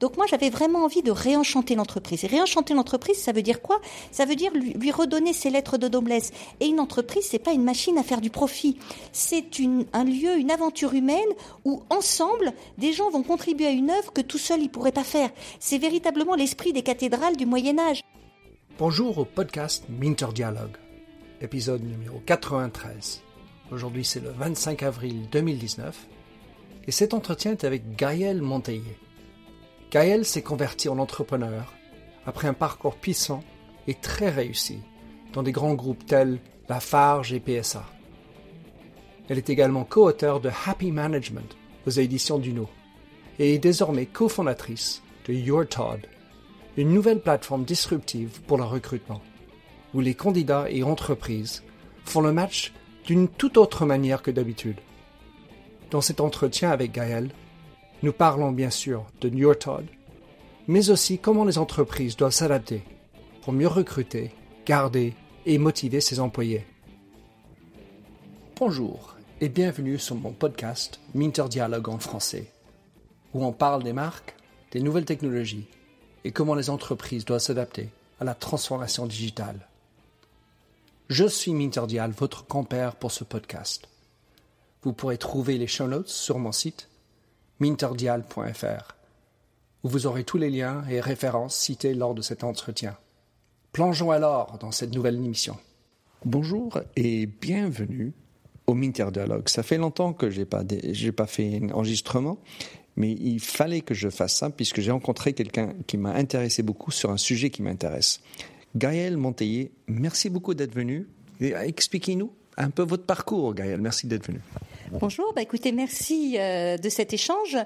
Donc moi, j'avais vraiment envie de réenchanter l'entreprise. Et réenchanter l'entreprise, ça veut dire quoi? Ça veut dire lui, redonner ses lettres de noblesse. Et une entreprise, c'est pas une machine à faire du profit. C'est un lieu, une aventure humaine où ensemble, des gens vont contribuer à une œuvre que tout seul ils pourraient pas faire. C'est véritablement l'esprit des cathédrales du Moyen Âge. Bonjour au podcast Minter Dialogue, épisode numéro 93. Aujourd'hui, c'est le 25 avril 2019. Et cet entretien est avec Gaël Monteillé. Gaël s'est converti en entrepreneur après un parcours puissant et très réussi dans des grands groupes tels Lafarge et PSA. Elle est également co-auteure de Happy Management aux éditions Duno et est désormais cofondatrice de Your Todd, une nouvelle plateforme disruptive pour le recrutement, où les candidats et entreprises font le match d'une toute autre manière que d'habitude. Dans cet entretien avec Gaël, nous parlons bien sûr de Your Todd, mais aussi comment les entreprises doivent s'adapter pour mieux recruter, garder et motiver ses employés. Bonjour et bienvenue sur mon podcast Minter Dialogue en français, où on parle des marques, des nouvelles technologies et comment les entreprises doivent s'adapter à la transformation digitale. Je suis Minterdial, votre compère pour ce podcast. Vous pourrez trouver les show notes sur mon site minterdial.fr, où vous aurez tous les liens et références cités lors de cet entretien. Plongeons alors dans cette nouvelle émission. Bonjour et bienvenue au Minter Dialogue. Ça fait longtemps que j'ai pas j'ai pas fait un enregistrement, mais il fallait que je fasse ça puisque j'ai rencontré quelqu'un qui m'a intéressé beaucoup sur un sujet qui m'intéresse. Gaël Monteillé, merci beaucoup d'être venu. Expliquez-nous un peu votre parcours, Gaël. Merci d'être venu. Bonjour, bah écoutez, merci euh, de cet échange.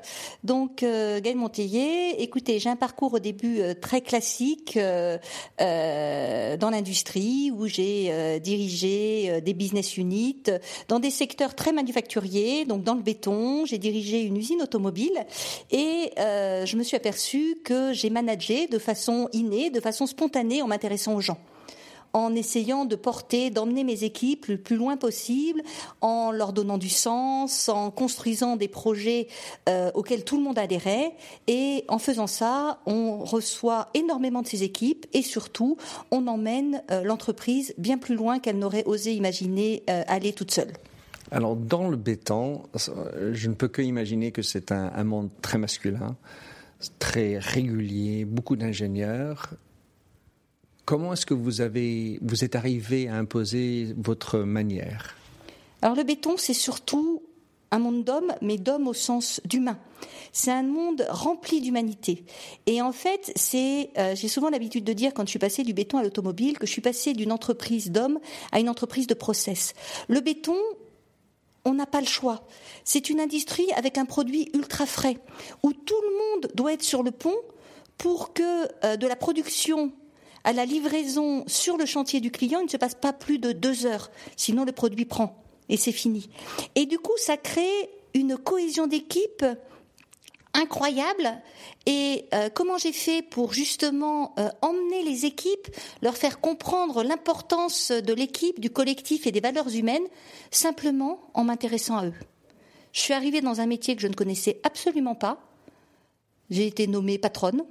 Donc, euh, Gaël Monteillé, écoutez, j'ai un parcours au début euh, très classique euh, dans l'industrie où j'ai dirigé des business units dans des secteurs très manufacturiers, donc dans le béton. J'ai dirigé une usine automobile et je me suis aperçue que j'ai managé de façon innée, de façon spontanée en m'intéressant aux gens en essayant de porter, d'emmener mes équipes le plus loin possible, en leur donnant du sens, en construisant des projets euh, auxquels tout le monde adhérait. Et en faisant ça, on reçoit énormément de ces équipes et surtout, on emmène euh, l'entreprise bien plus loin qu'elle n'aurait osé imaginer euh, aller toute seule. Alors, dans le béton, je ne peux que imaginer que c'est un, un monde très masculin, très régulier, beaucoup d'ingénieurs, Comment est-ce que vous avez, vous êtes arrivé à imposer votre manière? Alors le béton, c'est surtout un monde d'hommes, mais d'hommes au sens d'humain. C'est un monde rempli d'humanité. Et en fait, c'est, euh, j'ai souvent l'habitude de dire quand je suis passée du béton à l'automobile que je suis passée d'une entreprise d'hommes à une entreprise de process. Le béton, on n'a pas le choix. C'est une industrie avec un produit ultra frais où tout le monde doit être sur le pont pour que euh, de la production à la livraison sur le chantier du client, il ne se passe pas plus de deux heures, sinon le produit prend et c'est fini. Et du coup, ça crée une cohésion d'équipe incroyable. Et euh, comment j'ai fait pour justement euh, emmener les équipes, leur faire comprendre l'importance de l'équipe, du collectif et des valeurs humaines, simplement en m'intéressant à eux. Je suis arrivée dans un métier que je ne connaissais absolument pas. J'ai été nommée patronne,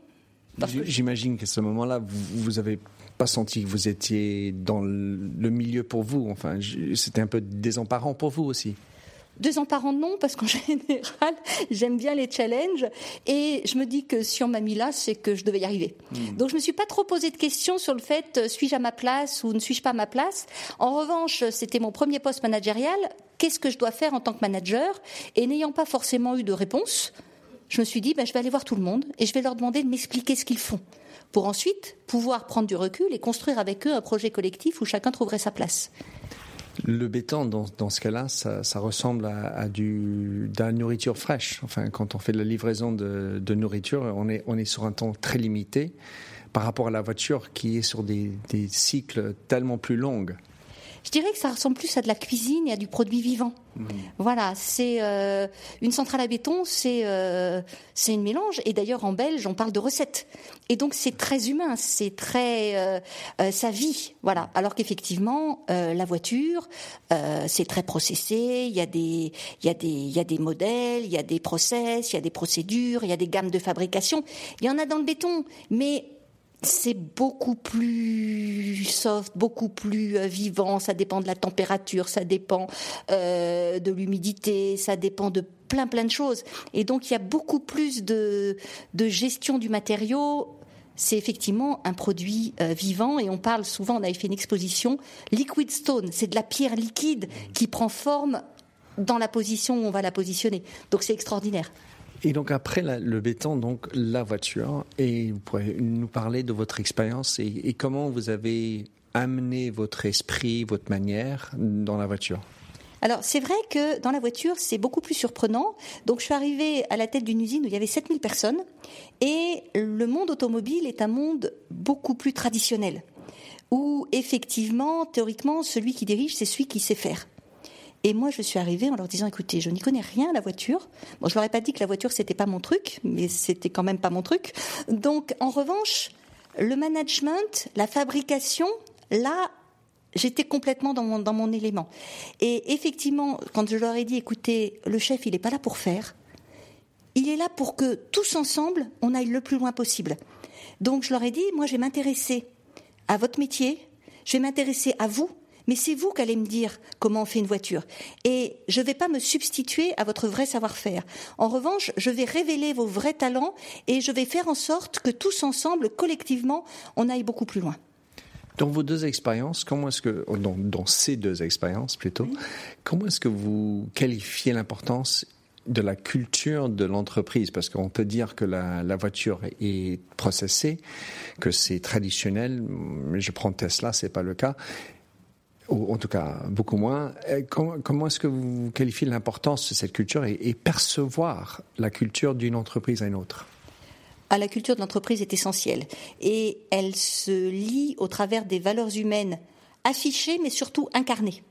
J'imagine qu'à ce moment-là, vous n'avez pas senti que vous étiez dans le milieu pour vous. Enfin, c'était un peu désemparant pour vous aussi. Désemparant non, parce qu'en général, j'aime bien les challenges et je me dis que si on m'a mis là, c'est que je devais y arriver. Hmm. Donc je me suis pas trop posé de questions sur le fait euh, suis-je à ma place ou ne suis-je pas à ma place. En revanche, c'était mon premier poste managérial. Qu'est-ce que je dois faire en tant que manager? Et n'ayant pas forcément eu de réponse, je me suis dit, ben, je vais aller voir tout le monde et je vais leur demander de m'expliquer ce qu'ils font, pour ensuite pouvoir prendre du recul et construire avec eux un projet collectif où chacun trouverait sa place. Le béton, dans, ce cas-là, ça, ça, ressemble à, de la nourriture fraîche. Enfin, quand on fait de la livraison de, nourriture, on est, on est sur un temps très limité par rapport à la voiture qui est sur des, des cycles tellement plus longs. Je dirais que ça ressemble plus à de la cuisine et à du produit vivant. Mmh. Voilà, c'est euh, une centrale à béton, c'est euh, c'est une mélange. Et d'ailleurs en belge, on parle de recettes. Et donc c'est très humain, c'est très euh, sa vie. Voilà. Alors qu'effectivement la voiture, c'est très processé. Il y a des il y a des il y a des modèles, il y a des process, il y a des procédures, il y a des gammes de fabrication. Il y en a dans le béton, mais c'est beaucoup plus soft, beaucoup plus euh, vivant. Ça dépend de la température, ça dépend euh, de l'humidité, ça dépend de plein plein de choses. Et donc il y a beaucoup plus de, de gestion du matériau. C'est effectivement un produit euh, vivant et on parle souvent, on avait fait une exposition, liquid stone, c'est de la pierre liquide qui prend forme dans la position où on va la positionner. Donc c'est extraordinaire. Et donc après le béton, donc la voiture, et vous pourrez nous parler de votre expérience et, comment vous avez amené votre esprit, votre manière dans la voiture. Alors c'est vrai que dans la voiture c'est beaucoup plus surprenant. Donc je suis arrivée à la tête d'une usine où il y avait 7000 personnes et le monde automobile est un monde beaucoup plus traditionnel où effectivement théoriquement celui qui dirige c'est celui qui sait faire. Et moi, je suis arrivée en leur disant, écoutez, je n'y connais rien à la voiture. Bon, je leur ai pas dit que la voiture, c'était pas mon truc, mais c'était quand même pas mon truc. Donc, en revanche, le management, la fabrication, là, j'étais complètement dans mon, dans mon élément. Et effectivement, quand je leur ai dit, écoutez, le chef, il n'est pas là pour faire. Il est là pour que tous ensemble, on aille le plus loin possible. Donc, je leur ai dit, moi, je vais m'intéresser à votre métier, je vais m'intéresser à vous, mais c'est vous qui allez me dire comment on fait une voiture. Et je ne vais pas me substituer à votre vrai savoir-faire. En revanche, je vais révéler vos vrais talents et je vais faire en sorte que tous ensemble, collectivement, on aille beaucoup plus loin. Dans vos deux expériences, comment est-ce que, dans, ces deux expériences plutôt, comment est-ce que vous qualifiez l'importance de la culture de l'entreprise? Parce qu'on peut dire que la, la, voiture est processée, que c'est traditionnel. Mais je prends Tesla, c'est pas le cas en tout cas beaucoup moins. Comment, est-ce que vous qualifiez l'importance de cette culture et, percevoir la culture d'une entreprise à une autre? Ah, la culture de l'entreprise est essentielle et elle se lie au travers des valeurs humaines affichées mais surtout incarnées.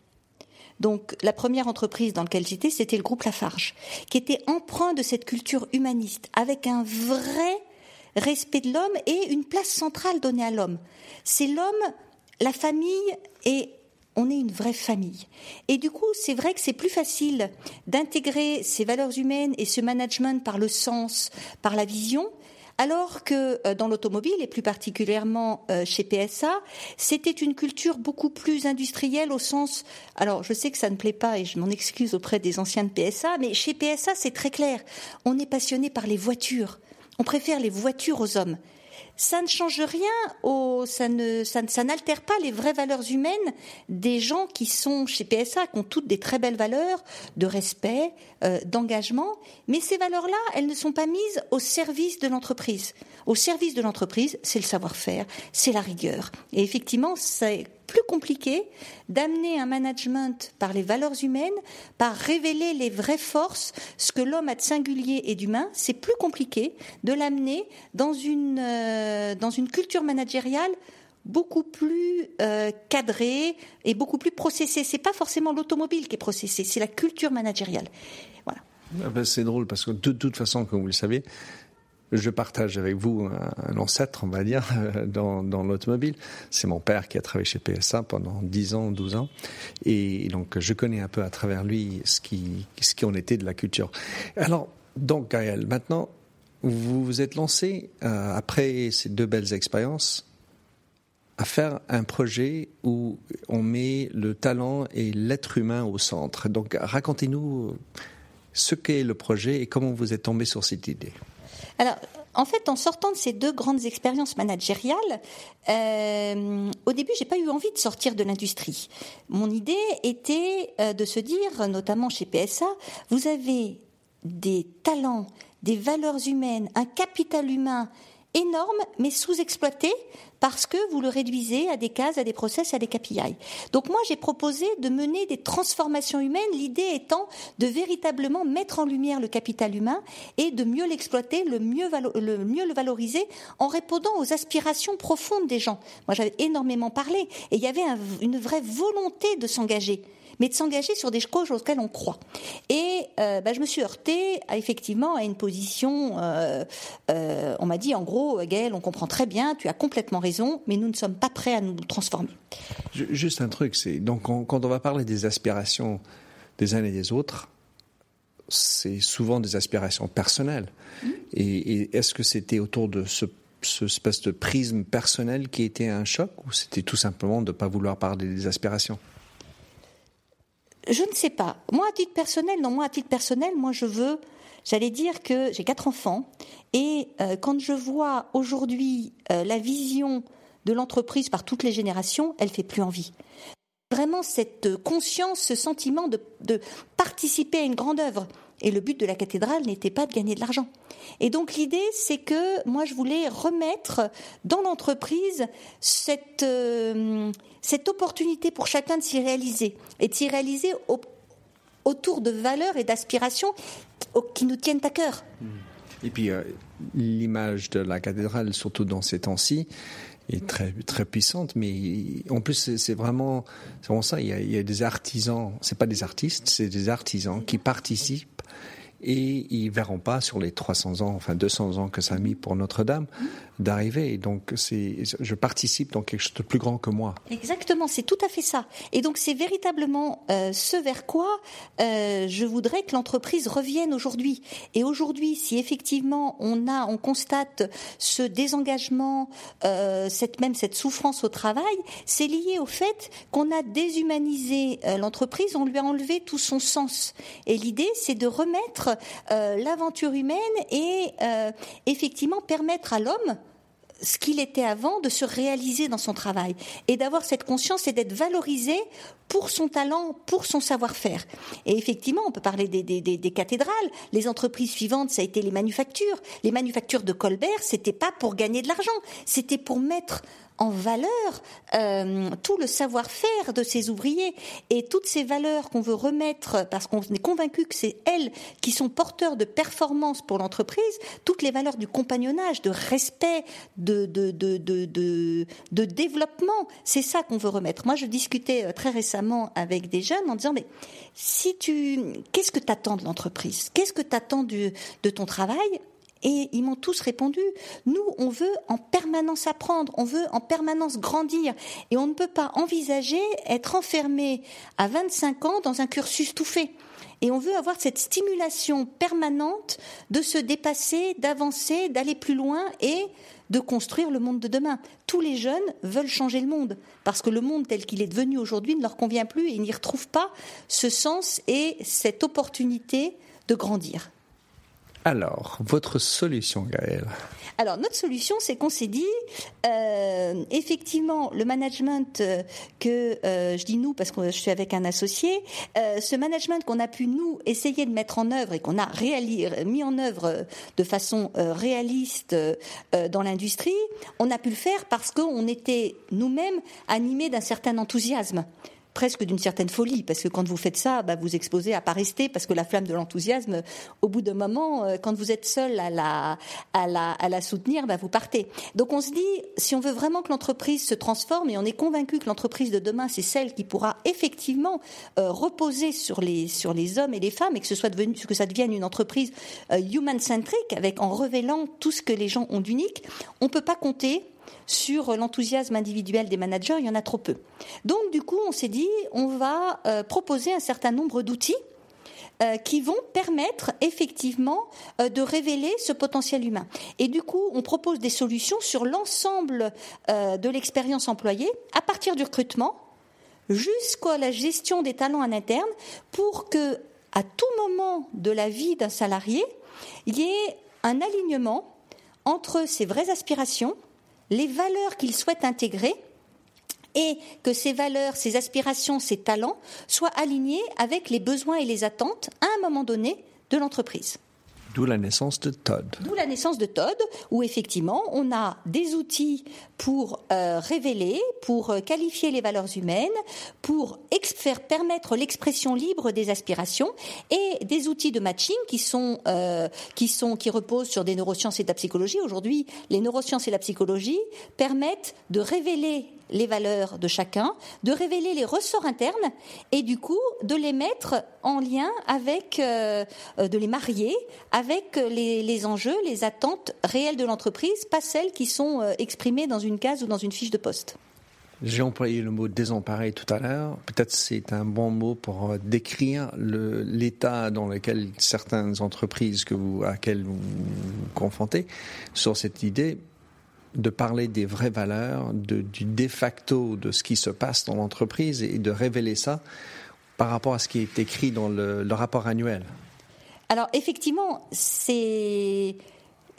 Donc la première entreprise dans laquelle j'étais, c'était le groupe Lafarge, qui était empreint de cette culture humaniste, avec un vrai respect de l'homme et une place centrale donnée à l'homme. C'est l'homme, la famille et on est une vraie famille. Et du coup, c'est vrai que c'est plus facile d'intégrer ces valeurs humaines et ce management par le sens, par la vision, alors que euh, dans l'automobile, et plus particulièrement euh, chez PSA, c'était une culture beaucoup plus industrielle au sens... Alors, je sais que ça ne plaît pas et je m'en excuse auprès des anciens de PSA, mais chez PSA, c'est très clair. On est passionné par les voitures. On préfère les voitures aux hommes ça ne change rien, ça n'altère pas les vraies valeurs humaines des gens qui sont chez PSA, qui ont toutes des très belles valeurs de respect, euh, d'engagement, mais ces valeurs-là, elles ne sont pas mises au service de l'entreprise. Au service de l'entreprise, c'est le savoir-faire, c'est la rigueur. Et effectivement, c'est plus compliqué d'amener un management par les valeurs humaines, par révéler les vraies forces, ce que l'homme a de singulier et d'humain. C'est plus compliqué de l'amener dans une, euh, dans une culture managériale beaucoup plus euh, cadrée et beaucoup plus processée. C'est pas forcément l'automobile qui est processée, c'est la culture managériale. Voilà. Ah ben, c'est drôle parce que de toute façon, comme vous le savez, je partage avec vous un, ancêtre, on va dire, dans, dans l'automobile. C'est mon père qui a travaillé chez PSA pendant 10 ans, 12 ans. Et donc, je connais un peu à travers lui ce qui, ce qui en était de la culture. Alors, donc, Gaël, maintenant, vous vous êtes lancé, euh, après ces deux belles expériences, à faire un projet où on met le talent et l'être humain au centre. Donc, racontez-nous ce qu'est le projet et comment vous êtes tombé sur cette idée. Alors, en fait, en sortant de ces deux grandes expériences managériales, euh, au début, j'ai pas eu envie de sortir de l'industrie. Mon idée était euh, de se dire, notamment chez PSA, vous avez des talents, des valeurs humaines, un capital humain énorme, mais sous-exploité parce que vous le réduisez à des cases, à des process, à des KPI. Donc moi, j'ai proposé de mener des transformations humaines, l'idée étant de véritablement mettre en lumière le capital humain et de mieux l'exploiter, le mieux, le mieux le valoriser en répondant aux aspirations profondes des gens. Moi, j'avais énormément parlé et il y avait une vraie volonté de s'engager mais de s'engager sur des causes auxquelles on croit. Et euh, bah, je me suis heurtée à, effectivement à une position. Euh, euh, on m'a dit en gros, Gaël, on comprend très bien, tu as complètement raison, mais nous ne sommes pas prêts à nous transformer. Juste un truc, c'est donc quand on va parler des aspirations des uns et des autres, c'est souvent des aspirations personnelles. Mmh. Et, est-ce que c'était autour de ce ce espèce de prisme personnel qui était un choc ou c'était tout simplement de ne pas vouloir parler des aspirations? Je ne sais pas. Moi, à titre personnel, non, moi, à titre personnel, moi, je veux, j'allais dire que j'ai quatre enfants, et euh, quand je vois aujourd'hui euh, la vision de l'entreprise par toutes les générations, elle fait plus envie. Vraiment cette conscience, ce sentiment de participer à une grande œuvre. Et le but de la cathédrale n'était pas de gagner de l'argent. Et donc l'idée, c'est que moi, je voulais remettre dans l'entreprise cette, euh, cette opportunité pour chacun de s'y réaliser et de s'y réaliser autour de valeurs et d'aspirations qui nous tiennent à cœur. Mmh. Et puis euh, l'image de la cathédrale, surtout dans ces temps-ci, est très très puissante, mais en plus c'est vraiment, vraiment ça. Il y, a, il y a des artisans, c'est pas des artistes, c'est des artisans qui participent et ils verront pas sur les 300 ans, enfin 200 ans que ça a mis pour Notre-Dame d'arriver. Donc c'est, je participe dans quelque chose de plus grand que moi. Exactement, c'est tout à fait ça. Et donc c'est véritablement euh, ce vers quoi euh, je voudrais que l'entreprise revienne aujourd'hui. Et aujourd'hui, si effectivement on a, on constate ce désengagement, euh, cette même cette souffrance au travail, c'est lié au fait qu'on a déshumanisé euh, l'entreprise, on lui a enlevé tout son sens. Et l'idée, c'est de remettre euh, l'aventure humaine et euh, effectivement permettre à l'homme ce qu'il était avant, de se réaliser dans son travail et d'avoir cette conscience et d'être valorisé pour son talent, pour son savoir-faire. Et effectivement, on peut parler des, des, cathédrales. Les entreprises suivantes, ça a été les manufactures. Les manufactures de Colbert, c'était pas pour gagner de l'argent, c'était pour mettre en valeur euh, tout le savoir-faire de ces ouvriers et toutes ces valeurs qu'on veut remettre parce qu'on est convaincu que c'est elles qui sont porteurs de performance pour l'entreprise, toutes les valeurs du compagnonnage, de respect, de, de, de, de, de développement, c'est ça qu'on veut remettre. Moi, je discutais euh, très récemment avec des jeunes en disant, mais si tu, qu'est-ce que tu attends de l'entreprise? Qu'est-ce que tu attends de ton travail? Et ils m'ont tous répondu, nous, on veut en permanence apprendre, on veut en permanence grandir. Et on ne peut pas envisager être enfermé à 25 ans dans un cursus tout fait. Et on veut avoir cette stimulation permanente de se dépasser, d'avancer, d'aller plus loin et de construire le monde de demain. Tous les jeunes veulent changer le monde parce que le monde tel qu'il est devenu aujourd'hui ne leur convient plus et ils n'y retrouvent pas ce sens et cette opportunité de grandir. Alors, votre solution, Gaëlle alors notre solution, c'est qu'on s'est dit, euh, effectivement, le management euh, que euh, je dis nous parce que je suis avec un associé, ce management qu'on a pu nous essayer de mettre en œuvre et qu'on a mis en œuvre de façon réaliste dans l'industrie, on a pu le faire parce qu'on était nous-mêmes animés d'un certain enthousiasme presque d'une certaine folie, parce que quand vous faites ça, bah, vous exposez à pas rester, parce que la flamme de l'enthousiasme, au bout d'un moment, euh, quand vous êtes seul à la, à la, à la soutenir, bah, vous partez. Donc on se dit, si on veut vraiment que l'entreprise se transforme, et on est convaincu que l'entreprise de demain, c'est celle qui pourra effectivement euh, reposer sur les, sur les hommes et les femmes, et que ce soit devenu, que ça devienne une entreprise euh, human-centric, avec en révélant tout ce que les gens ont d'unique, on peut pas compter sur l'enthousiasme individuel des managers, il y en a trop peu. Donc du coup, on s'est dit, on va euh, proposer un certain nombre d'outils euh, qui vont permettre effectivement euh, de révéler ce potentiel humain. Et du coup, on propose des solutions sur l'ensemble de l'expérience employée, à partir du recrutement jusqu'à la gestion des talents en interne, pour que à tout moment de la vie d'un salarié, il y ait un alignement entre ses vraies aspirations, les valeurs qu'il souhaite intégrer et que ces valeurs, ces aspirations, ces talents soient alignés avec les besoins et les attentes à un moment donné de l'entreprise. D'où la naissance de Todd. D'où la naissance de Todd, où effectivement on a des outils pour euh, révéler, pour euh, qualifier les valeurs humaines, pour faire permettre l'expression libre des aspirations et des outils de matching qui sont euh, qui sont qui reposent sur des neurosciences et de la psychologie. Aujourd'hui, les neurosciences et la psychologie permettent de révéler les valeurs de chacun, de révéler les ressorts internes et du coup de les mettre en lien avec, euh, de les marier avec les, enjeux, les attentes réelles de l'entreprise, pas celles qui sont euh, exprimées dans une case ou dans une fiche de poste. J'ai employé le mot désemparé tout à l'heure. Peut-être c'est un bon mot pour euh, décrire l'état dans lequel certaines entreprises que vous, à laquelle vous vous confrontez sur cette idée de parler des vraies valeurs, de, du de facto de ce qui se passe dans l'entreprise et de révéler ça par rapport à ce qui est écrit dans le, rapport annuel. Alors effectivement, c'est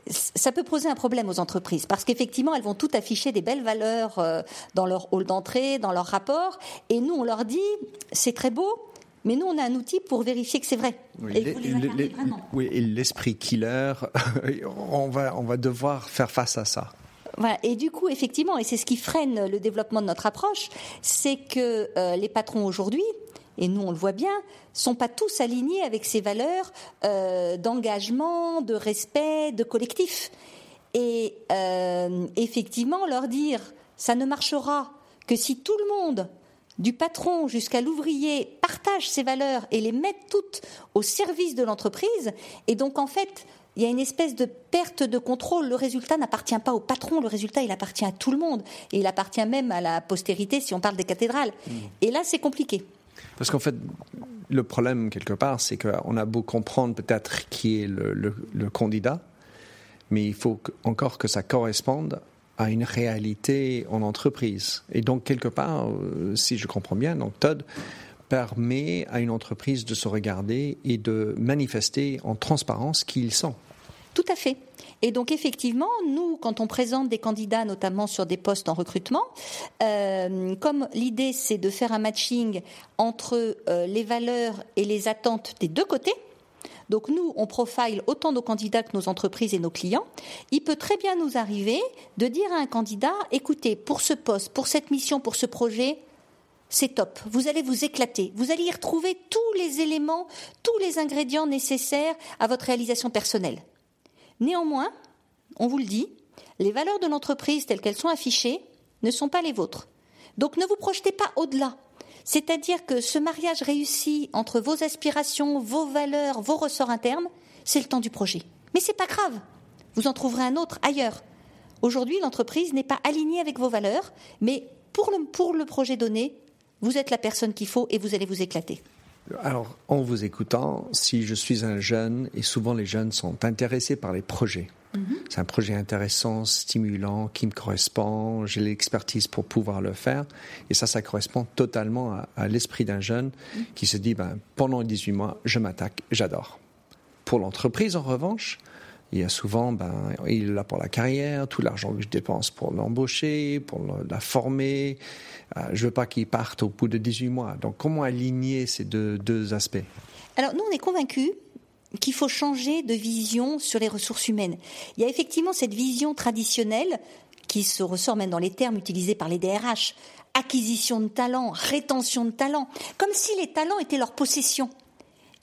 ça peut poser un problème aux entreprises parce qu'effectivement, elles vont tout afficher des belles valeurs euh, dans leur hall d'entrée, dans leur rapport, et nous, on leur dit c'est très beau, mais nous, on a un outil pour vérifier que c'est vrai. Oui, et l'esprit killer, on va, on va devoir faire face à ça. Et du coup, effectivement, et c'est ce qui freine le développement de notre approche, c'est que euh, les patrons aujourd'hui, et nous on le voit bien, sont pas tous alignés avec ces valeurs euh, d'engagement, de respect, de collectif. Et euh, effectivement, leur dire ça ne marchera que si tout le monde, du patron jusqu'à l'ouvrier, partage ces valeurs et les met toutes au service de l'entreprise. Et donc en fait, il y a une espèce de perte de contrôle. Le résultat n'appartient pas au patron, le résultat, il appartient à tout le monde. Et il appartient même à la postérité si on parle des cathédrales. Mm. Et là, c'est compliqué. Parce qu'en fait, le problème, quelque part, c'est qu'on a beau comprendre peut-être qui est le, candidat, mais il faut encore que ça corresponde à une réalité en entreprise. Et donc, quelque part, euh, si je comprends bien, donc Todd, permet à une entreprise de se regarder et de manifester en transparence qui ils sont. Tout à fait. Et donc effectivement, nous, quand on présente des candidats, notamment sur des postes en recrutement, euh, comme l'idée c'est de faire un matching entre euh, les valeurs et les attentes des deux côtés, donc nous, on profile autant nos candidats que nos entreprises et nos clients. Il peut très bien nous arriver de dire à un candidat, écoutez, pour ce poste, pour cette mission, pour ce projet, c'est top. Vous allez vous éclater. Vous allez y retrouver tous les éléments, tous les ingrédients nécessaires à votre réalisation personnelle. Néanmoins, on vous le dit, les valeurs de l'entreprise telles qu'elles sont affichées ne sont pas les vôtres. Donc ne vous projetez pas au-delà. C'est-à-dire que ce mariage réussi entre vos aspirations, vos valeurs, vos ressorts internes, c'est le temps du projet. Mais c'est pas grave. Vous en trouverez un autre ailleurs. Aujourd'hui, l'entreprise n'est pas alignée avec vos valeurs, mais pour le projet donné, vous êtes la personne qu'il faut et vous allez vous éclater. Alors, en vous écoutant, si je suis un jeune, et souvent les jeunes sont intéressés par les projets, mhm. c'est un projet intéressant, stimulant, qui me correspond, j'ai l'expertise pour pouvoir le faire, et ça, ça correspond totalement à, l'esprit d'un jeune mhm. qui se dit, ben, pendant 18 mois, je m'attaque, j'adore. Pour l'entreprise, en revanche, il y a souvent, ben, il est là pour la carrière, tout l'argent que je dépense pour l'embaucher, pour la former. Euh, je veux pas qu'il parte au bout de 18 mois. Donc, comment aligner ces deux, deux aspects? Alors, nous, on est convaincus qu'il faut changer de vision sur les ressources humaines. Il y a effectivement cette vision traditionnelle qui se ressort même dans les termes utilisés par les DRH acquisition de talent, rétention de talent, comme si les talents étaient leur possession.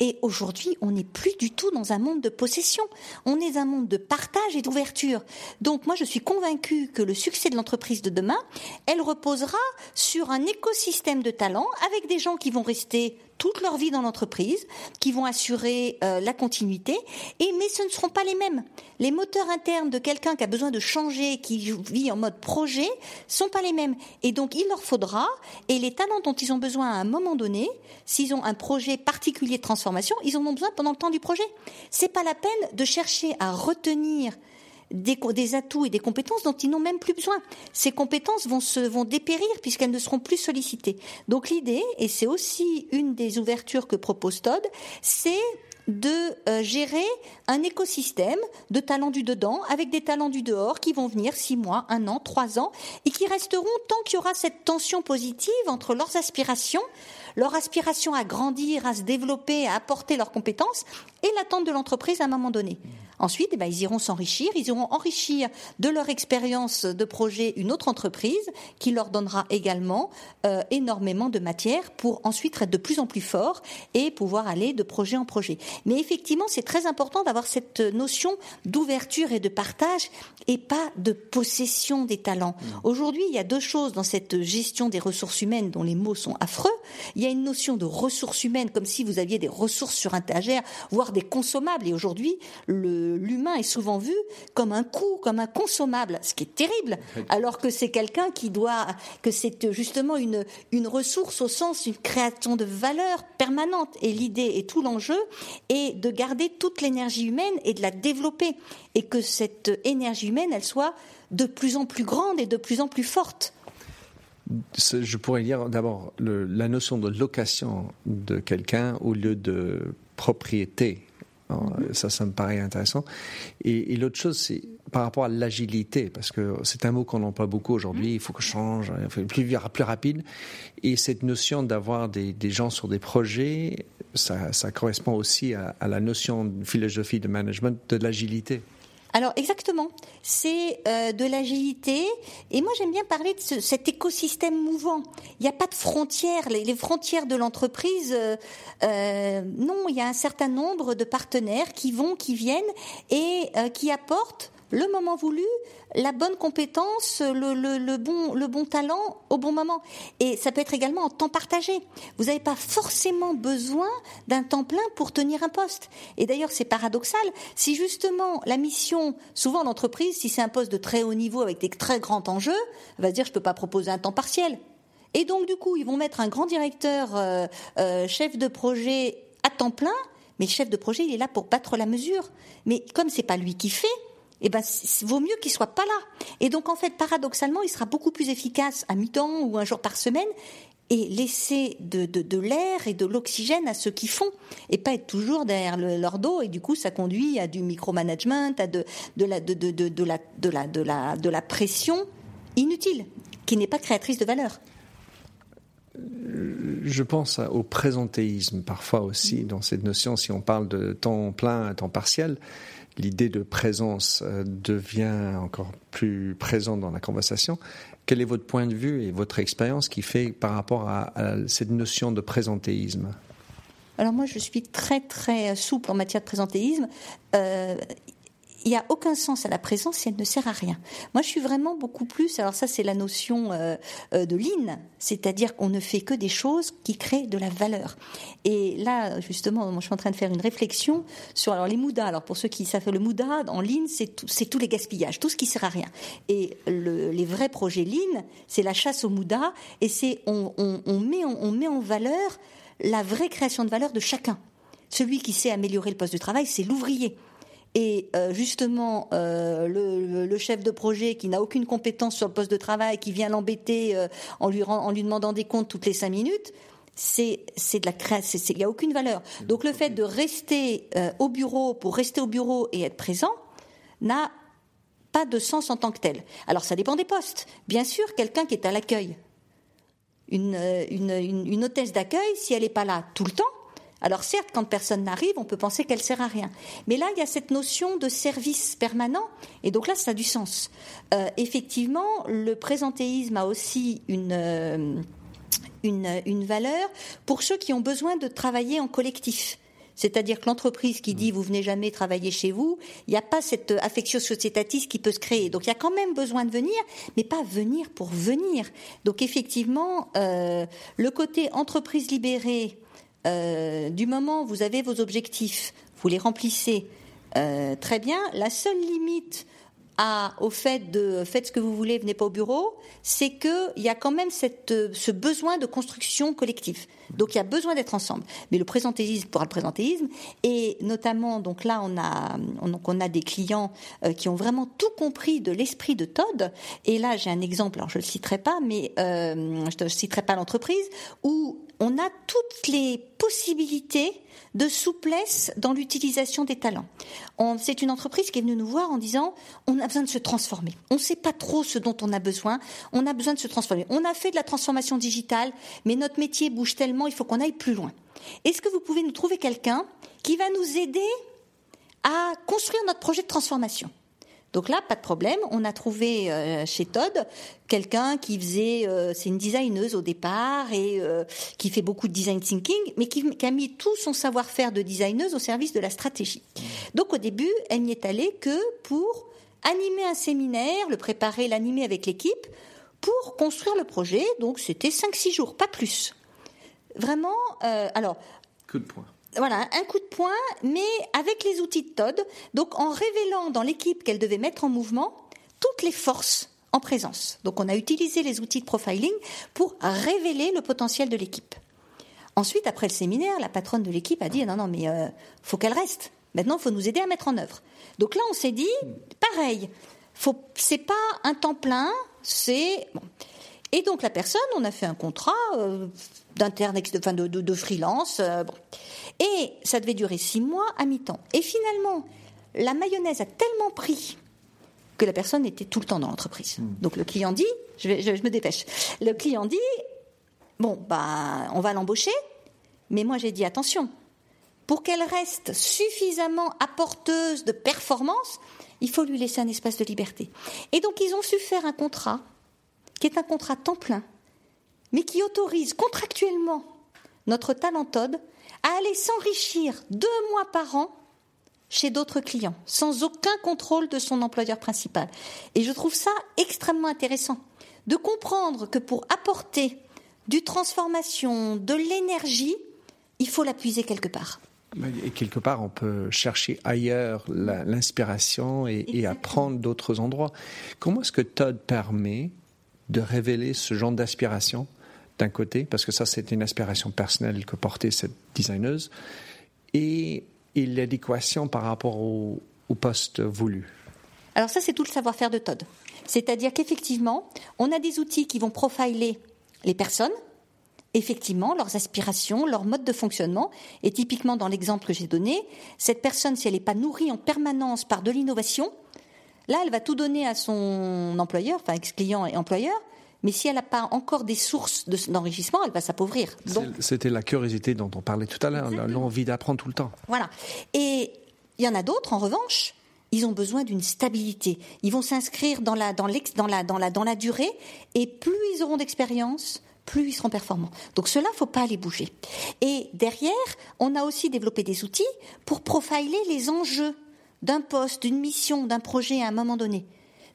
Et aujourd'hui, on n'est plus du tout dans un monde de possession. On est dans un monde de partage et d'ouverture. Donc moi, je suis convaincue que le succès de l'entreprise de demain, elle reposera sur un écosystème de talents avec des gens qui vont rester toute leur vie dans l'entreprise, qui vont assurer euh, la continuité, et mais ce ne seront pas les mêmes. Les moteurs internes de quelqu'un qui a besoin de changer, qui vit en mode projet, sont pas les mêmes. Et donc il leur faudra, et les talents dont ils ont besoin à un moment donné, s'ils ont un projet particulier de transformation, ils en ont besoin pendant le temps du projet. C'est pas la peine de chercher à retenir des, atouts et des compétences dont ils n'ont même plus besoin. Ces compétences vont, se, vont dépérir puisqu'elles ne seront plus sollicitées. Donc l'idée, et c'est aussi une des ouvertures que propose Todd, c'est de euh, gérer un écosystème de talents du dedans avec des talents du dehors qui vont venir six mois, un an, trois ans et qui resteront tant qu'il y aura cette tension positive entre leurs aspirations, leur aspiration à grandir, à se développer, à apporter leurs compétences, et l'attente de l'entreprise à un moment donné. Ensuite, eh ben, ils iront s'enrichir, ils iront enrichir de leur expérience de projet une autre entreprise qui leur donnera également euh, énormément de matière pour ensuite être de plus en plus forts et pouvoir aller de projet en projet. Mais effectivement, c'est très important d'avoir cette notion d'ouverture et de partage et pas de possession des talents. Mmh. Aujourd'hui, il y a deux choses dans cette gestion des ressources humaines dont les mots sont affreux. Il y a une notion de ressources humaines comme si vous aviez des ressources sur un étagère, voire des consommables. Et aujourd'hui, l'humain est souvent vu comme un coût, comme un consommable, ce qui est terrible, alors que c'est quelqu'un qui doit, que c'est justement une, une ressource au sens d'une création de valeur permanente. Et l'idée et tout l'enjeu est de garder toute l'énergie humaine et de la développer. Et que cette énergie humaine, elle soit de plus en plus grande et de plus en plus forte. Je pourrais dire d'abord la notion de location de quelqu'un au lieu de propriété ça, ça me paraît intéressant. Et, l'autre chose, c'est par rapport à l'agilité, parce que c'est un mot qu'on emploie beaucoup aujourd'hui. Il faut que je change, il faut plus, plus rapide. Et cette notion d'avoir des, gens sur des projets, ça, correspond aussi à, à la notion de philosophie de management de l'agilité. Alors exactement, c'est euh, de l'agilité. Et moi j'aime bien parler de cet écosystème mouvant. Il n'y a pas de frontières, les, frontières de l'entreprise, euh, euh, non, il y a un certain nombre de partenaires qui vont, qui viennent et qui apportent le moment voulu, la bonne compétence, le, bon, le bon talent au bon moment. Et ça peut être également en temps partagé. Vous n'avez pas forcément besoin d'un temps plein pour tenir un poste. Et d'ailleurs, c'est paradoxal. Si justement la mission, souvent l'entreprise, si c'est un poste de très haut niveau avec des très grands enjeux, va dire je ne peux pas proposer un temps partiel. Et donc du coup, ils vont mettre un grand directeur, euh, euh, chef de projet à temps plein, mais le chef de projet, il est là pour battre la mesure. Mais comme c'est pas lui qui fait, eh ben, vaut mieux qu'il soit pas là. Et donc, en fait, paradoxalement, il sera beaucoup plus efficace à mi-temps ou un jour par semaine et laisser de, de, l'air et de l'oxygène à ceux qui font et pas être toujours derrière leur dos. Et du coup ça conduit à du micromanagement à de, de la de, de, de, la de la de la de la pression inutile qui n'est pas créatrice de valeur. Je pense au présentéisme parfois aussi dans cette notion. Si on parle de temps plein temps partiel l'idée de présence euh, devient encore plus présente dans la conversation. Quel est votre point de vue et votre expérience qui fait par rapport à, cette notion de présentéisme? Alors moi, je suis très très souple en matière de présentéisme. Euh, il n'y a aucun sens à la présence si elle ne sert à rien. Moi, je suis vraiment beaucoup plus. Alors ça, c'est la notion euh, euh, de lean, c'est-à-dire qu'on ne fait que des choses qui créent de la valeur. Et là, justement, moi, je suis en train de faire une réflexion sur alors les moudas. Alors pour ceux qui savent le mouda en lean, c'est c'est tous les gaspillages, tout ce qui sert à rien. Et le, les vrais projets lean, c'est la chasse au mouda et c'est on, on, on met on met en valeur la vraie création de valeur de chacun. Celui qui sait améliorer le poste de travail, c'est l'ouvrier. Et euh, justement, euh, le, chef de projet qui n'a aucune compétence sur le poste de travail, qui vient l'embêter euh, en, lui, en lui demandant des comptes toutes les cinq minutes, c'est de la création, il n'y a aucune valeur. Donc le fait de rester au bureau pour rester au bureau et être présent n'a pas de sens en tant que tel. Alors ça dépend des postes. Bien sûr, quelqu'un qui est à l'accueil, une, une, une hôtesse d'accueil, si elle n'est pas là tout le temps, alors certes, quand personne n'arrive, on peut penser qu'elle sert à rien. Mais là, il y a cette notion de service permanent, et donc là, ça a du sens. Euh, effectivement, le présentéisme a aussi une, euh, une, une valeur pour ceux qui ont besoin de travailler en collectif. C'est-à-dire que l'entreprise qui dit vous venez jamais travailler chez vous, il n'y a pas cette affection sociétatis qui peut se créer. Donc il y a quand même besoin de venir, mais pas venir pour venir. Donc effectivement, euh, le côté entreprise libérée, euh, du moment où vous avez vos objectifs, vous les remplissez euh, très bien. La seule limite au fait de faites ce que vous voulez, venez pas au bureau, c'est qu'il y a quand même cette, ce besoin de construction collective. Donc il y a besoin d'être ensemble. Mais le présentéisme pour le présentéisme, et notamment, donc là on a, on, on a des clients euh, qui ont vraiment tout compris de l'esprit de Todd. Et là j'ai un exemple, alors je le citerai pas, mais euh, je ne citerai pas l'entreprise, où on a toutes les possibilités de souplesse dans l'utilisation des talents. C'est une entreprise qui est venue nous voir en disant on a besoin de se transformer. On ne sait pas trop ce dont on a besoin. On a besoin de se transformer. On a fait de la transformation digitale, mais notre métier bouge tellement, il faut qu'on aille plus loin. Est-ce que vous pouvez nous trouver quelqu'un qui va nous aider à construire notre projet de transformation? Donc là, pas de problème. On a trouvé euh, chez Todd quelqu'un qui faisait, euh, c'est une designeuse au départ et euh, qui fait beaucoup de design thinking, mais qui, qui a mis tout son savoir-faire de designeuse au service de la stratégie. Donc au début, elle n'y est allée que pour animer un séminaire, le préparer, l'animer avec l'équipe, pour construire le projet. Donc c'était 5-6 jours, pas plus. Vraiment, alors. Coup de poing voilà, un coup de poing, mais avec les outils de Todd, donc en révélant dans l'équipe qu'elle devait mettre en mouvement toutes les forces en présence. Donc on a utilisé les outils de profiling pour révéler le potentiel de l'équipe. Ensuite, après le séminaire, la patronne de l'équipe a dit non, non, mais euh, faut qu'elle reste. Maintenant, il faut nous aider à mettre en œuvre. Donc là, on s'est dit pareil. C'est pas un temps plein, c'est. Et donc la personne, on a fait un contrat euh, d'interne, de, de, freelance. Euh, et ça devait durer six mois à mi-temps. Et finalement, la mayonnaise a tellement pris que la personne était tout le temps dans l'entreprise. Hmm. Donc le client dit, je, vais, je, me dépêche, le client dit, bon, bah, on va l'embaucher, mais moi j'ai dit attention, pour qu'elle reste suffisamment apporteuse de performance, il faut lui laisser un espace de liberté. Et donc ils ont su faire un contrat qui est un contrat temps plein, mais qui autorise contractuellement notre talentode à aller s'enrichir deux mois par an chez d'autres clients, sans aucun contrôle de son employeur principal. Et je trouve ça extrêmement intéressant de comprendre que pour apporter du transformation, de l'énergie, il faut l'appuiser quelque part. Et quelque part, on peut chercher ailleurs l'inspiration et, et, apprendre d'autres endroits. Comment est-ce que Todd permet de révéler ce genre d'aspiration? D'un côté, parce que ça c'est une aspiration personnelle que portait cette designeuse, et, l'adéquation par rapport au, poste voulu. Alors ça c'est tout le savoir-faire de Todd. C'est-à-dire qu'effectivement, on a des outils qui vont profiler les personnes, effectivement, leurs aspirations, leur mode de fonctionnement. Et typiquement, dans l'exemple que j'ai donné, cette personne, si elle n'est pas nourrie en permanence par de l'innovation, là, elle va tout donner à son employeur, enfin ex-client et employeur, mais si elle n'a pas encore des sources d'enrichissement, elle va s'appauvrir. C'était la curiosité dont on parlait tout à l'heure, l'envie d'apprendre tout le temps. Voilà. Et il y en a d'autres, en revanche, ils ont besoin d'une stabilité. Ils vont s'inscrire dans la, dans, dans, la, dans, la, dans la durée, et plus ils auront d'expérience, plus ils seront performants. Donc cela, faut pas les bouger. Et derrière, on a aussi développé des outils pour profiler les enjeux d'un poste, d'une mission, d'un projet à un moment donné.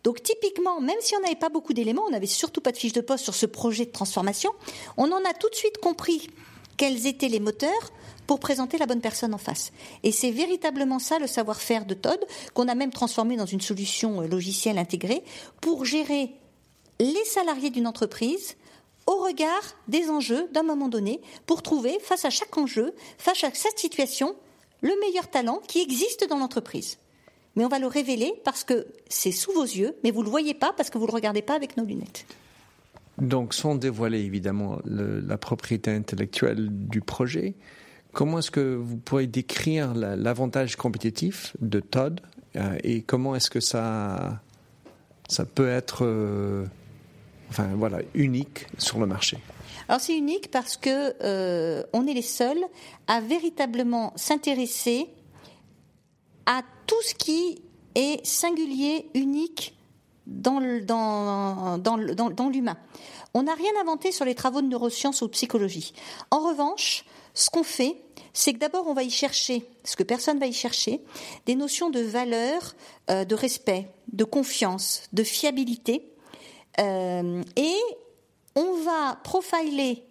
Donc typiquement, même si on n'avait pas beaucoup d'éléments, on n'avait surtout pas de fiche de poste sur ce projet de transformation, on en a tout de suite compris quels étaient les moteurs pour présenter la bonne personne en face. Et c'est véritablement ça le savoir-faire de Todd, qu'on a même transformé dans une solution euh, logicielle intégrée pour gérer les salariés d'une entreprise au regard des enjeux d'un moment donné, pour trouver, face à chaque enjeu, face à chaque situation, le meilleur talent qui existe dans l'entreprise mais on va le révéler parce que c'est sous vos yeux, mais vous ne le voyez pas parce que vous ne le regardez pas avec nos lunettes. Donc, sans dévoiler évidemment la propriété intellectuelle du projet, comment est-ce que vous pourriez décrire l'avantage compétitif de Todd euh, et comment est-ce que ça, ça peut être euh, enfin, voilà, unique sur le marché? Alors c'est unique parce que euh, on est les seuls à véritablement s'intéresser à tout ce qui est singulier, unique dans, dans, dans, l'humain. On n'a rien inventé sur les travaux de neurosciences ou de psychologie. En revanche, ce qu'on fait, c'est que d'abord on va y chercher, ce que personne va y chercher, des notions de valeur, euh, de respect, de confiance, de fiabilité, euh, et on va profiler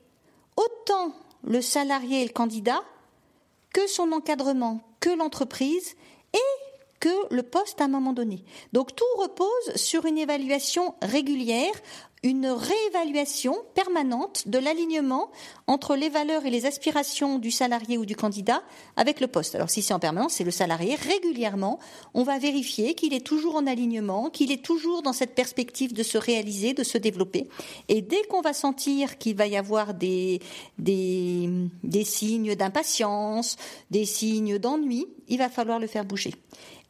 autant le salarié et le candidat que son encadrement, que l'entreprise et que le poste à un moment donné. Donc tout repose sur une évaluation régulière, une réévaluation permanente de l'alignement entre les valeurs et les aspirations du salarié ou du candidat avec le poste. Alors si c'est en permanence, c'est le salarié. Régulièrement, on va vérifier qu'il est toujours en alignement, qu'il est toujours dans cette perspective de se réaliser, de se développer. Et dès qu'on va sentir qu'il va y avoir des, des, des signes d'impatience, des signes d'ennui, il va falloir le faire bouger.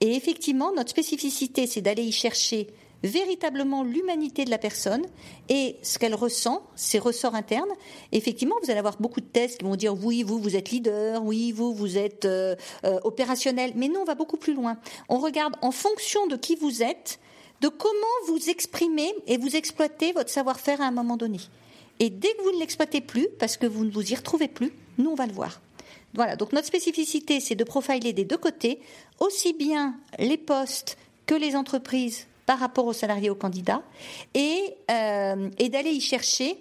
Et effectivement, notre spécificité, c'est d'aller y chercher véritablement l'humanité de la personne et ce qu'elle ressent, ses ressorts internes. effectivement, vous allez avoir beaucoup de tests qui vont dire oui, vous, vous êtes leader, oui, vous, vous êtes euh, euh, opérationnel. Mais nous, on va beaucoup plus loin. On regarde en fonction de qui vous êtes, de comment vous exprimez et vous exploitez votre savoir-faire à un moment donné. Et dès que vous ne l'exploitez plus, parce que vous ne vous y retrouvez plus, nous, on va le voir. Voilà, donc notre spécificité, c'est de profiler des deux côtés, aussi bien les postes que les entreprises par rapport aux salariés, aux candidats, et, euh, et d'aller y chercher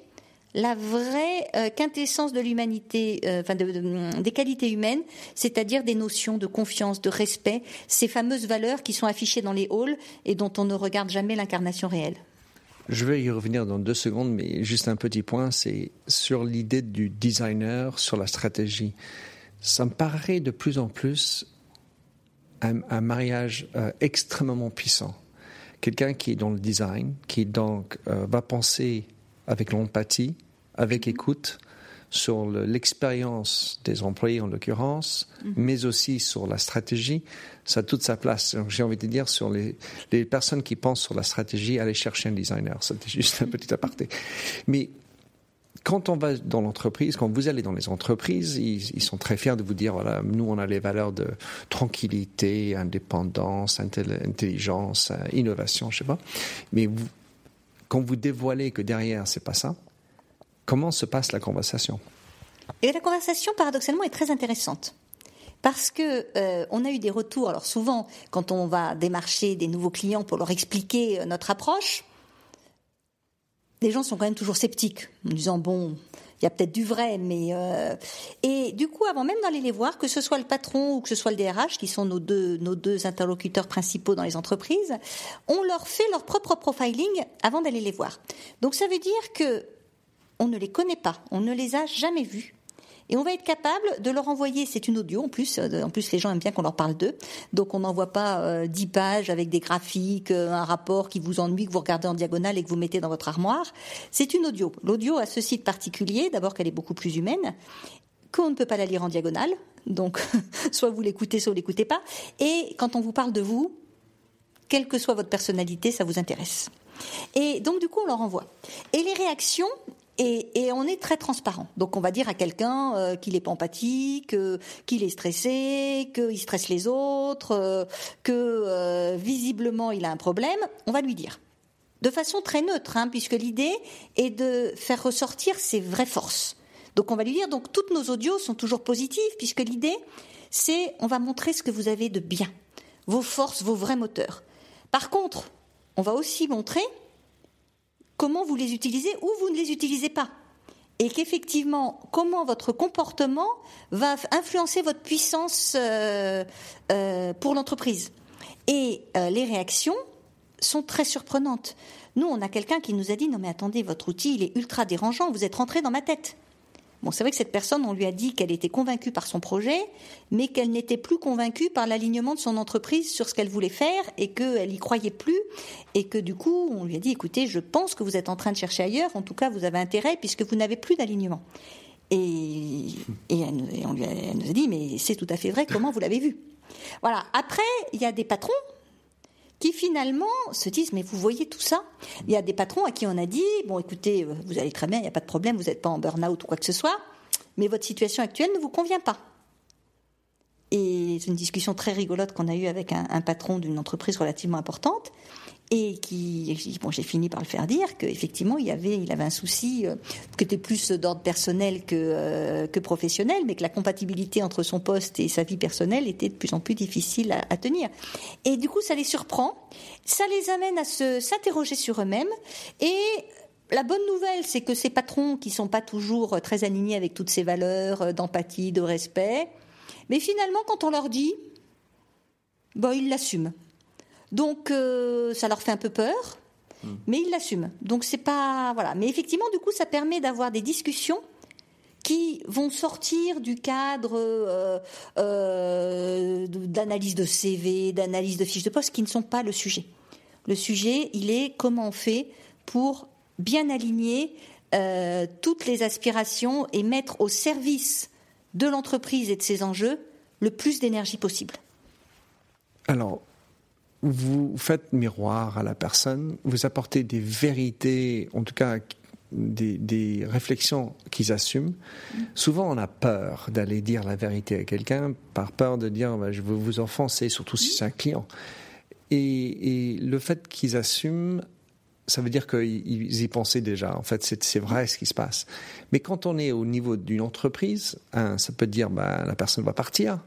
la vraie euh, quintessence de l'humanité, euh, enfin des qualités humaines, c'est-à-dire des notions de confiance, de respect, ces fameuses valeurs qui sont affichées dans les halls et dont on ne regarde jamais l'incarnation réelle. Je vais y revenir dans deux secondes, mais juste un petit point, c'est sur l'idée du designer, sur la stratégie. Ça me paraît de plus en plus un, mariage extrêmement puissant quelqu'un qui est dans le design, qui donc euh, va penser avec l'empathie, avec mhm. écoute, sur l'expérience des employés en l'occurrence, mhm. mais aussi sur la stratégie, ça a toute sa place. J'ai envie de dire sur les, les, personnes qui pensent sur la stratégie, aller chercher un designer. C'était juste un petit aparté. Mais quand on va dans l'entreprise, quand vous allez dans les entreprises, ils, sont très fiers de vous dire voilà, nous on a les valeurs de tranquillité, indépendance, intelligence, euh, innovation, je sais pas. Mais quand vous dévoilez que derrière c'est pas ça, comment se passe la conversation? Et la conversation, paradoxalement, est très intéressante parce que euh, on a eu des retours. Alors souvent, quand on va démarcher des nouveaux clients pour leur expliquer euh, notre approche, les gens sont quand même toujours sceptiques, en disant bon, il y a peut-être du vrai, mais euh... et du coup, avant même d'aller les voir, que ce soit le patron ou que ce soit le DRH, qui sont nos deux nos deux interlocuteurs principaux dans les entreprises, on leur fait leur propre profiling avant d'aller les voir. Donc ça veut dire que on ne les connaît pas, on ne les a jamais vus. Et on va être capable de leur envoyer, c'est une audio en plus, euh, en plus les gens aiment bien qu'on leur parle d'eux, donc on n'envoie pas euh, dix pages avec des graphiques, euh, un rapport qui vous ennuie, que vous regardez en diagonale et que vous mettez dans votre armoire. C'est une audio. L'audio a ce site particulier, d'abord qu'elle est beaucoup plus humaine, qu'on ne peut pas la lire en diagonale, donc soit vous l'écoutez, soit vous l'écoutez pas. Et quand on vous parle de vous, quelle que soit votre personnalité, ça vous intéresse. Et donc du coup, on leur envoie. Et les réactions, et, on est très transparent. Donc on va dire à quelqu'un euh, qu'il est empathique, qu'il est stressé, qu'il stresse les autres, euh, que euh, visiblement il a un problème. On va lui dire de façon très neutre, hein, puisque l'idée est de faire ressortir ses vraies forces. Donc on va lui dire donc toutes nos audios sont toujours positives, puisque l'idée c'est on va montrer ce que vous avez de bien, vos forces, vos vrais moteurs. Par contre, on va aussi montrer comment vous les utilisez ou vous ne les utilisez pas. Et qu'effectivement, comment votre comportement va influencer votre puissance euh, euh, pour l'entreprise. Et euh, les réactions sont très surprenantes. Nous, on a quelqu'un qui nous a dit, non mais attendez, votre outil, il est ultra dérangeant, vous êtes rentré dans ma tête. Bon, c'est vrai que cette personne, on lui a dit qu'elle était convaincue par son projet, mais qu'elle n'était plus convaincue par l'alignement de son entreprise sur ce qu'elle voulait faire et qu'elle y croyait plus et que du coup, on lui a dit, écoutez, je pense que vous êtes en train de chercher ailleurs, en tout cas, vous avez intérêt puisque vous n'avez plus d'alignement. Et, elle, on lui elle nous a dit, mais c'est tout à fait vrai, comment vous l'avez vu? Voilà. Après, il y a des patrons qui finalement se disent mais vous voyez tout ça? Il y a des patrons à qui on a dit bon écoutez euh, vous allez très bien, il n'y a pas de problème, vous n'êtes pas en burn-out ou quoi que ce soit, mais votre situation actuelle ne vous convient pas. Et c'est une discussion très rigolote qu'on a eue avec un patron d'une entreprise relativement importante et qui, bon, j'ai fini par le faire dire qu'effectivement, il avait, il avait un souci euh, qui était plus d'ordre personnel que, euh, que professionnel, mais que la compatibilité entre son poste et sa vie personnelle était de plus en plus difficile à, tenir. Et du coup, ça les surprend, ça les amène à se, s'interroger sur eux-mêmes et la bonne nouvelle, c'est que ces patrons qui sont pas toujours très alignés avec toutes ces valeurs euh, d'empathie, de respect, mais finalement, quand on leur dit, bon, ils l'assument. Donc euh, ça leur fait un peu peur, hmm. mais ils l'assument. Donc c'est pas voilà. Mais effectivement, du coup, ça permet d'avoir des discussions qui vont sortir du cadre euh, euh, d'analyse de CV, d'analyse de fiches de poste, qui ne sont pas le sujet. Le sujet, il est comment on fait pour bien aligner toutes les aspirations et mettre au service de l'entreprise et de ses enjeux le plus d'énergie possible. Alors, vous faites miroir à la personne, vous apportez des vérités, en tout cas des, réflexions qu'ils assument. Souvent, on a peur d'aller dire la vérité à quelqu'un, par peur de dire bah, je veux vous offenser, surtout si c'est un client. Et, le fait qu'ils assument, ça veut dire qu'ils y pensaient déjà. En fait, c'est vrai ce qui se passe. Mais quand on est au niveau d'une entreprise, ça peut dire bah, la personne va partir.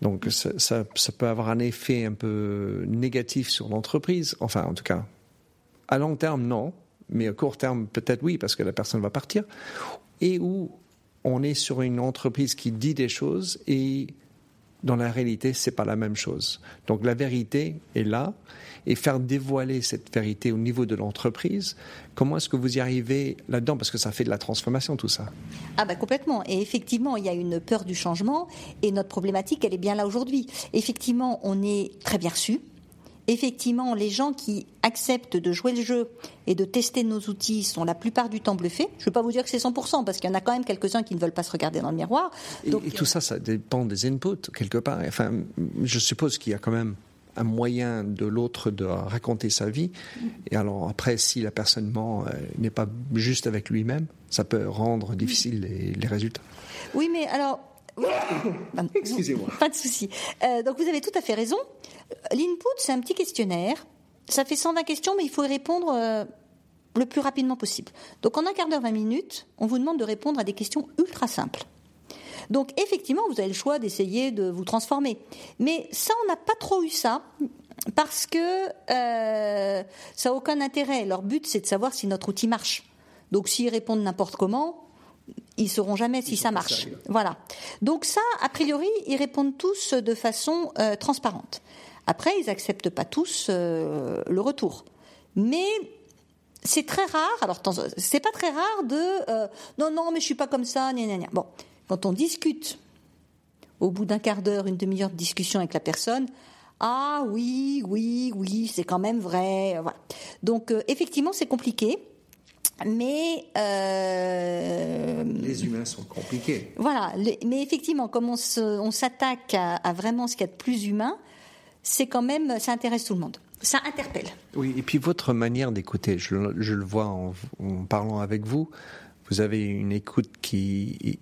Donc ça, peut avoir un effet un peu négatif sur l'entreprise. Enfin, en tout cas, à long terme, non mais à court terme, peut-être oui, parce que la personne va partir, et où on est sur une entreprise qui dit des choses et dans la réalité, c'est pas la même chose. Donc la vérité est là et faire dévoiler cette vérité au niveau de l'entreprise, comment est-ce que vous y arrivez là-dedans? Parce que ça fait de la transformation tout ça. Ah bah complètement. Et effectivement, il y a une peur du changement et notre problématique, elle est bien là aujourd'hui. Effectivement, on est très bien reçu effectivement, les gens qui acceptent de jouer le jeu et de tester nos outils sont la plupart du temps bluffés. Je ne veux pas vous dire que c'est 100%, parce qu'il y en a quand même quelques-uns qui ne veulent pas se regarder dans le miroir. et, tout ça, ça dépend des inputs, quelque part. Enfin, je suppose qu'il y a quand même un moyen de l'autre de raconter sa vie. Et alors après, si la personne ment, euh, n'est pas juste avec lui-même, ça peut rendre difficile les, résultats. Oui, mais alors... Excusez-moi. Pas de souci. Euh, donc vous avez tout à fait raison. L'input, c'est un petit questionnaire. Ça fait 120 questions, mais il faut y répondre euh, le plus rapidement possible. Donc en un quart d'heure, 20 minutes, on vous demande de répondre à des questions ultra simples. Donc effectivement, vous avez le choix d'essayer de vous transformer. Mais ça, on n'a pas trop eu ça parce que euh, ça n'a aucun intérêt. Leur but, c'est de savoir si notre outil marche. Donc s'ils répondent n'importe comment, ils sauront jamais si ça marche. Voilà. Donc ça, a priori, ils répondent tous de façon euh, transparente. Après, ils n'acceptent pas tous euh, le retour. Mais c'est très rare, alors c'est pas très rare de euh, non, non, mais je suis pas comme ça, gna, gna, gna. Bon, quand on discute, au bout d'un quart d'heure, une demi-heure de discussion avec la personne, ah oui, oui, oui, c'est quand même vrai. Voilà. Donc euh, effectivement, c'est compliqué. Mais les humains sont compliqués. Voilà, mais effectivement, comme on s'attaque à, à, vraiment ce qu'il y a de plus humain, c'est quand même, ça intéresse tout le monde. Ça interpelle. Oui, et puis votre manière d'écouter, je, le vois en, parlant avec vous, vous avez une écoute qui,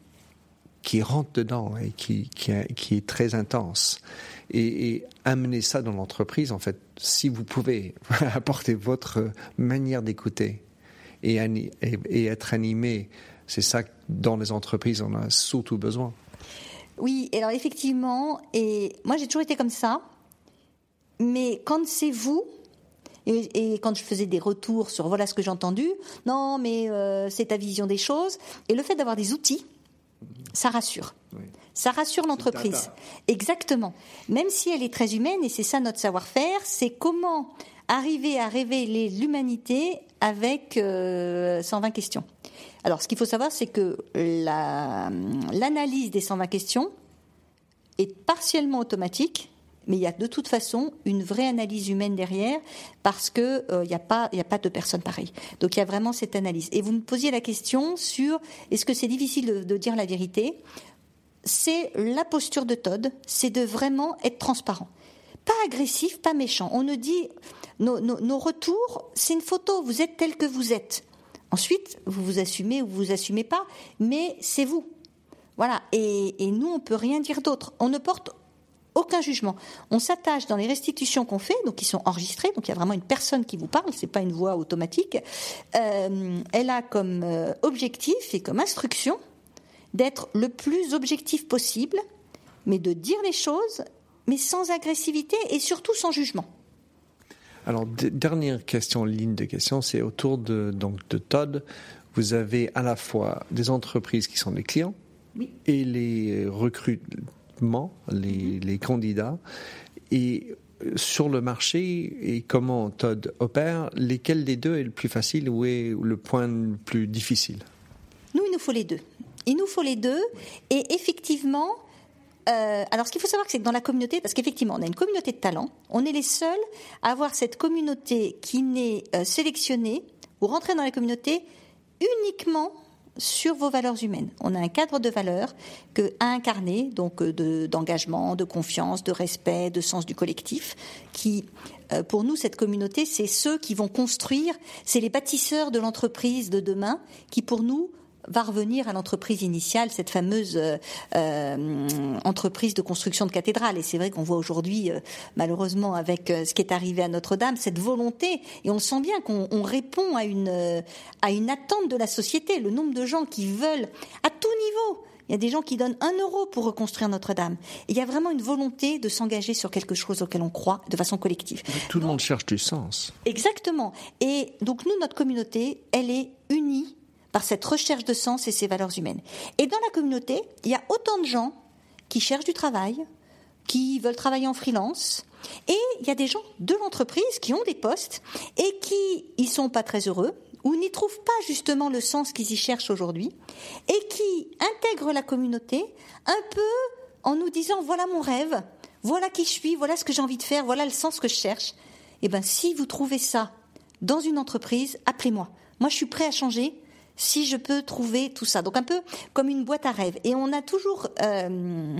qui rentre dedans et qui, qui, est très intense. Et, amener ça dans l'entreprise, en fait, si vous pouvez apporter votre manière d'écouter et, et, être animé, c'est ça que dans les entreprises, on a surtout besoin. Oui, alors effectivement, et moi j'ai toujours été comme ça mais quand c'est vous, et, quand je faisais des retours sur voilà ce que j'ai entendu, non, mais euh, c'est ta vision des choses, et le fait d'avoir des outils, ça rassure. Ça rassure l'entreprise. Exactement. Même si elle est très humaine, et c'est ça notre savoir-faire, c'est comment arriver à révéler l'humanité avec 120 euh, questions. Alors, ce qu'il faut savoir, c'est que l'analyse des 120 questions est partiellement automatique mais il y a de toute façon une vraie analyse humaine derrière parce que il euh, n'y a pas il a pas de personnes pareilles. Donc il y a vraiment cette analyse. Et vous me posiez la question sur est-ce que c'est difficile de, dire la vérité? C'est la posture de Todd, c'est de vraiment être transparent, pas agressif, pas méchant. On nous dit nos, nos, retours, c'est une photo. Vous êtes tel que vous êtes. Ensuite, vous vous assumez ou vous vous assumez pas, mais c'est vous. Voilà. Et, et nous, on peut rien dire d'autre. On ne porte aucun jugement. On s'attache dans les restitutions qu'on fait, donc qui sont enregistrées, donc il y a vraiment une personne qui vous parle, c'est pas une voix automatique. Euh, elle a comme euh, objectif et comme instruction d'être le plus objectif possible, mais de dire les choses, mais sans agressivité et surtout sans jugement. Alors, dernière question, ligne de questions, c'est autour de, donc, de Todd. Vous avez à la fois des entreprises qui sont des clients et les les, les candidats et euh, sur le marché et comment Todd opère, lesquels des deux est le plus facile ou est le point le plus difficile? Nous, il nous faut les deux. Il nous faut les deux. Et effectivement, euh, alors ce qu'il faut savoir, c'est que dans la communauté, parce qu'effectivement, on a une communauté de talents, on est les seuls à avoir cette communauté qui n'est euh, sélectionnée ou rentrée dans la communauté uniquement sur vos valeurs humaines. On a un cadre de valeurs que, à incarner, donc euh, d'engagement, de, confiance, de respect, de sens du collectif, qui, euh, pour nous, cette communauté, c'est ceux qui vont construire, c'est les bâtisseurs de l'entreprise de demain qui, pour nous, va revenir à l'entreprise initiale, cette fameuse euh, euh, entreprise de construction de cathédrales. Et c'est vrai qu'on voit aujourd'hui, euh, malheureusement, avec ce qui est arrivé à Notre-Dame, cette volonté, et on sent bien qu'on répond à une, à une attente de la société, le nombre de gens qui veulent, à tout niveau, il y a des gens qui donnent un euro pour reconstruire Notre-Dame. Il y a vraiment une volonté de s'engager sur quelque chose auquel on croit de façon collective. Tout le monde cherche du sens. Exactement. Et donc nous, notre communauté, elle est unie par cette recherche de sens et ces valeurs humaines. Et dans la communauté, il y a autant de gens qui cherchent du travail, qui veulent travailler en freelance, et il y a des gens de l'entreprise qui ont des postes et qui y sont pas très heureux ou n'y trouvent pas justement le sens qu'ils y cherchent aujourd'hui et qui intègrent la communauté un peu en nous disant voilà mon rêve, voilà qui je suis, voilà ce que j'ai envie de faire, voilà le sens que je cherche. Eh bien, si vous trouvez ça dans une entreprise, appelez-moi. Moi, je suis prêt à changer si je peux trouver tout ça. Donc un peu comme une boîte à rêves. Et on a toujours euh,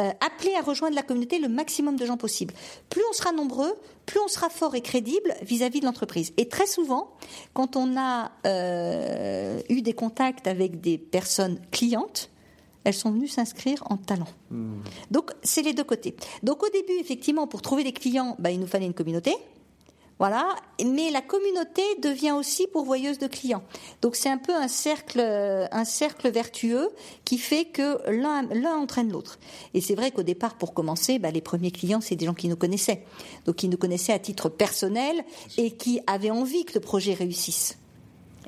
euh, appelé à rejoindre la communauté le maximum de gens possible. Plus on sera nombreux, plus on sera fort et crédible vis-à-vis de l'entreprise. Et très souvent, quand on a euh, eu des contacts avec des personnes clientes, elles sont venues s'inscrire en talent. Hmm. Donc c'est les deux côtés. Donc au début, effectivement, pour trouver des clients, bah, il nous fallait une communauté. Voilà, mais la communauté devient aussi pourvoyeuse de clients. Donc c'est un peu un cercle, un cercle vertueux qui fait que l'un, l'un entraîne l'autre. Et c'est vrai qu'au départ, pour commencer, bah, les premiers clients, c'est des gens qui nous connaissaient, donc qui nous connaissaient à titre personnel et qui avaient envie que le projet réussisse.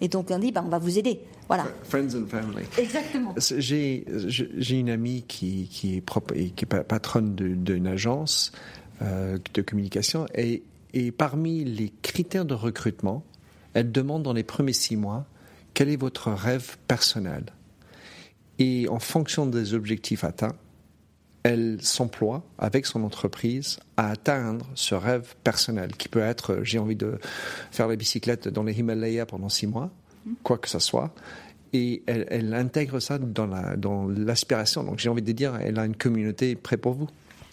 Et donc on dit, bah, on va vous aider. Voilà. Friends and family. Exactement. J'ai, j'ai une amie qui, qui, est, qui est patronne d'une agence euh, de communication et et parmi les critères de recrutement, elle demande dans les premiers six mois quel est votre rêve personnel? Et en fonction des objectifs atteints, elle s'emploie avec son entreprise à atteindre ce rêve personnel qui peut être j'ai envie de faire la bicyclette dans les Himalayas pendant six mois, quoi que ce soit. Et elle, intègre ça dans l'aspiration. Donc j'ai envie de dire, elle a une communauté prête pour vous.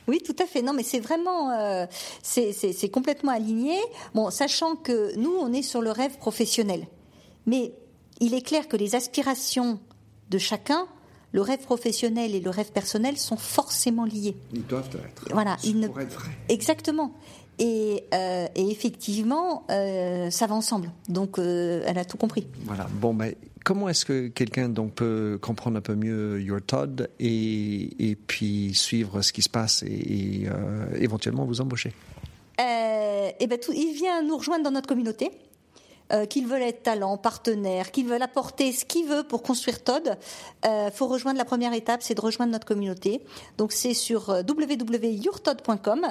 Oui, tout à fait. Non, mais c'est vraiment, euh, c'est complètement aligné. Bon, sachant que nous, on est sur le rêve professionnel, mais il est clair que les aspirations de chacun, le rêve professionnel et le rêve personnel sont forcément liés. Ils doivent être. Voilà, ils ne... Exactement. Et, euh, et effectivement, euh, ça va ensemble. Donc, euh, elle a tout compris. Voilà. Bon, ben, comment est-ce que quelqu'un donc peut comprendre un peu mieux Your Todd et, et puis suivre ce qui se passe et, euh, éventuellement vous embaucher? Euh, eh ben tout, il vient nous rejoindre dans notre communauté. Euh, qu'il veut être talent, partenaire, qu'il veut apporter ce qu'il veut pour construire Todd, euh, faut rejoindre la première étape, c'est de rejoindre notre communauté. Donc c'est sur euh, www.yourtodd.com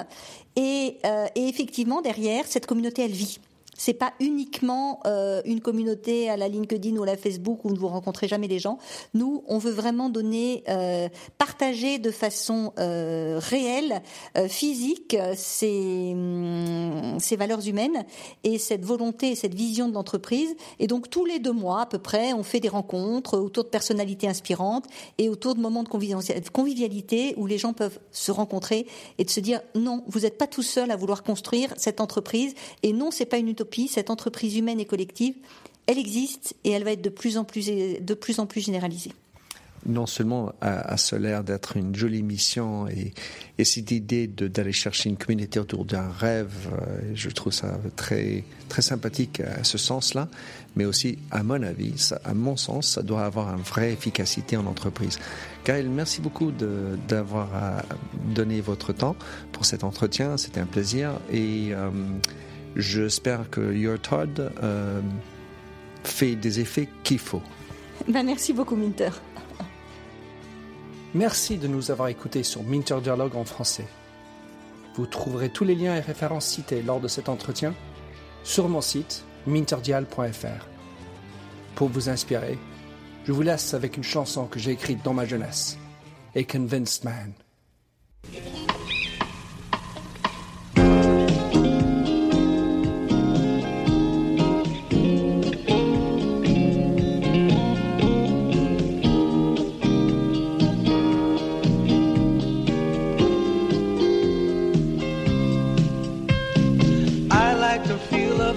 et, euh, et effectivement derrière cette communauté elle vit c'est pas uniquement euh, une communauté à la LinkedIn ou à la Facebook où ne vous rencontrez jamais des gens. Nous, on veut vraiment donner, euh, partager de façon euh, réelle, physique, ces, hum, ces valeurs humaines et cette volonté et cette vision de l'entreprise. Et donc tous les deux mois à peu près, on fait des rencontres autour de personnalités inspirantes et autour de moments de convivialité où les gens peuvent se rencontrer et de se dire non, vous n'êtes pas tout seul à vouloir construire cette entreprise et non, c'est pas une utopie cette entreprise humaine et collective, elle existe et elle va être de plus en plus, de plus, en plus généralisée. Non seulement à, ce l'air d'être une jolie mission et, cette idée d'aller chercher une communauté autour d'un rêve, euh, je trouve ça très, très sympathique à ce sens-là, mais aussi, à mon avis, à mon sens, ça doit avoir une vraie efficacité en entreprise. Gaël, merci beaucoup d'avoir euh, donné votre temps pour cet entretien, c'était un plaisir. Et euh, J'espère que Your Todd euh, fait des effets qu'il faut. Ben, merci beaucoup, Minter. Merci de nous avoir écoutés sur Minter Dialogue en français. Vous trouverez tous les liens et références cités lors de cet entretien sur mon site minterdial.fr. Pour vous inspirer, je vous laisse avec une chanson que j'ai écrite dans ma jeunesse, A Convinced Man.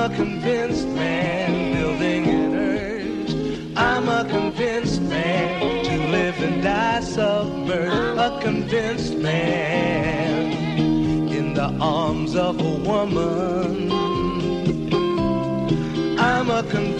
A convinced man building an urge. I'm a convinced man to live and die submerged. A convinced man in the arms of a woman. I'm a convinced